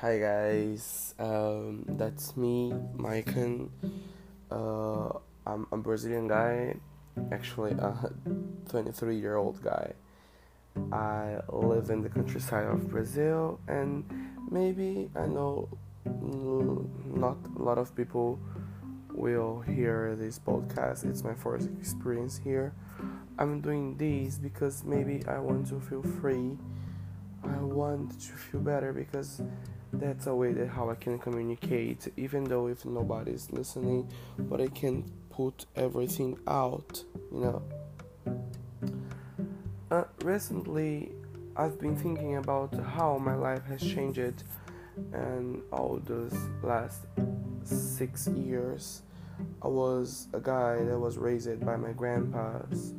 Hi guys, um, that's me, Maicon. Uh, I'm a Brazilian guy, actually a 23 year old guy. I live in the countryside of Brazil, and maybe I know not a lot of people will hear this podcast. It's my first experience here. I'm doing this because maybe I want to feel free. I want to feel better because that's a way that how I can communicate, even though if nobody's listening, but I can put everything out, you know. Uh, recently, I've been thinking about how my life has changed, and all those last six years, I was a guy that was raised by my grandpas,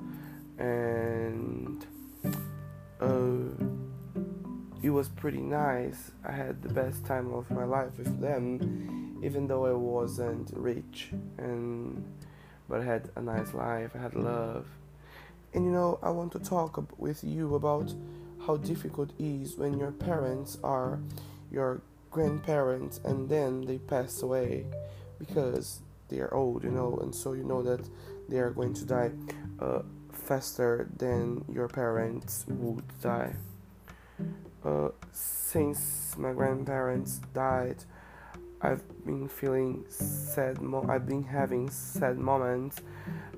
and uh it was pretty nice. I had the best time of my life with them, even though I wasn't rich, and but I had a nice life. I had love, and you know I want to talk with you about how difficult it is when your parents are your grandparents and then they pass away because they are old, you know, and so you know that they are going to die uh, faster than your parents would die. Uh, since my grandparents died, I've been feeling sad. Mo- I've been having sad moments,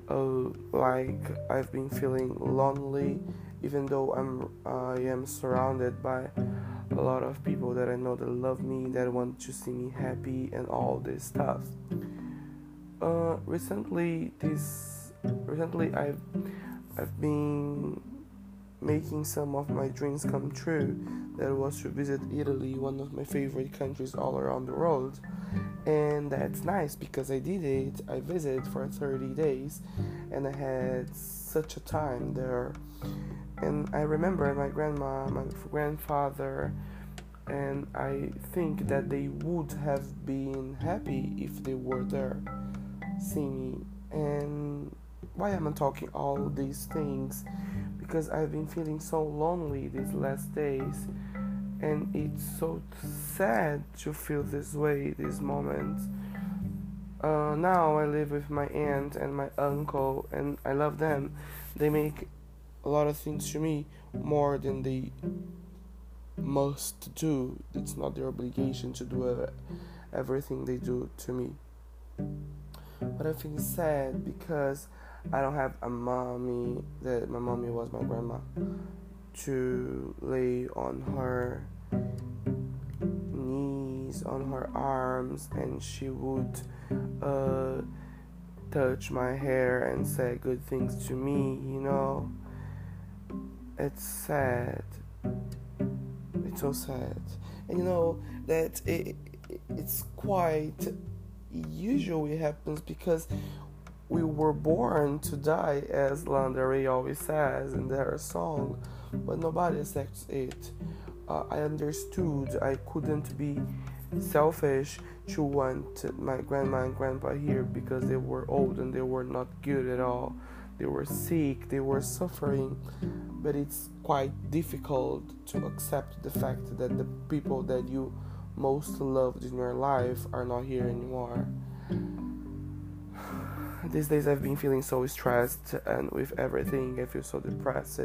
uh, like I've been feeling lonely, even though I'm I am surrounded by a lot of people that I know that love me, that want to see me happy, and all this stuff. Uh, recently, this recently I've I've been making some of my dreams come true. That was to visit Italy, one of my favorite countries all around the world. And that's nice because I did it. I visited for 30 days and I had such a time there. And I remember my grandma, my grandfather, and I think that they would have been happy if they were there seeing me. And why am I talking all these things? Because I've been feeling so lonely these last days, and it's so sad to feel this way these moments. Uh, now I live with my aunt and my uncle, and I love them. They make a lot of things to me more than they must do. It's not their obligation to do everything they do to me. But I feel sad because I don't have a mommy that my mommy was my grandma to lay on her knees, on her arms, and she would uh, touch my hair and say good things to me, you know. It's sad. It's so sad. And you know that it, it's quite usually happens because we were born to die, as Lana Del always says in their song, but nobody accepts it. Uh, I understood I couldn't be selfish to want my grandma and grandpa here because they were old and they were not good at all. They were sick, they were suffering, but it's quite difficult to accept the fact that the people that you most loved in your life are not here anymore these days I've been feeling so stressed and with everything. I feel so depressed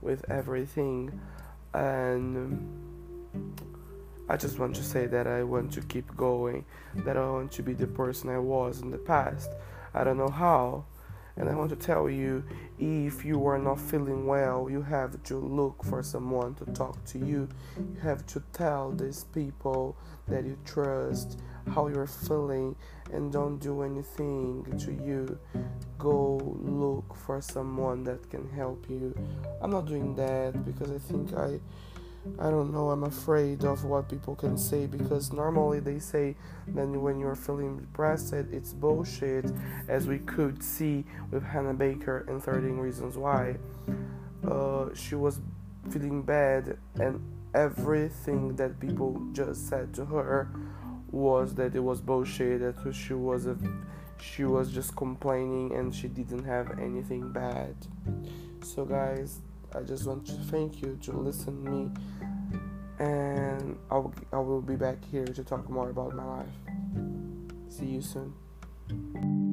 with everything, and I just want to say that I want to keep going, that I want to be the person I was in the past. I don't know how, and I want to tell you if you are not feeling well, you have to look for someone to talk to you. You have to tell these people that you trust how you're feeling and don't do anything to you. Go look for someone that can help you. I'm not doing that because I think I I don't know, I'm afraid of what people can say because normally they say that when you're feeling depressed, it's bullshit, as we could see with Hannah Baker in 13 Reasons Why. Uh, she was feeling bad, and everything that people just said to her was that it was bullshit, that she was a she was just complaining and she didn't have anything bad. So guys, I just want to thank you to listen to me and and I'll, I will be back here to talk more about my life. See you soon.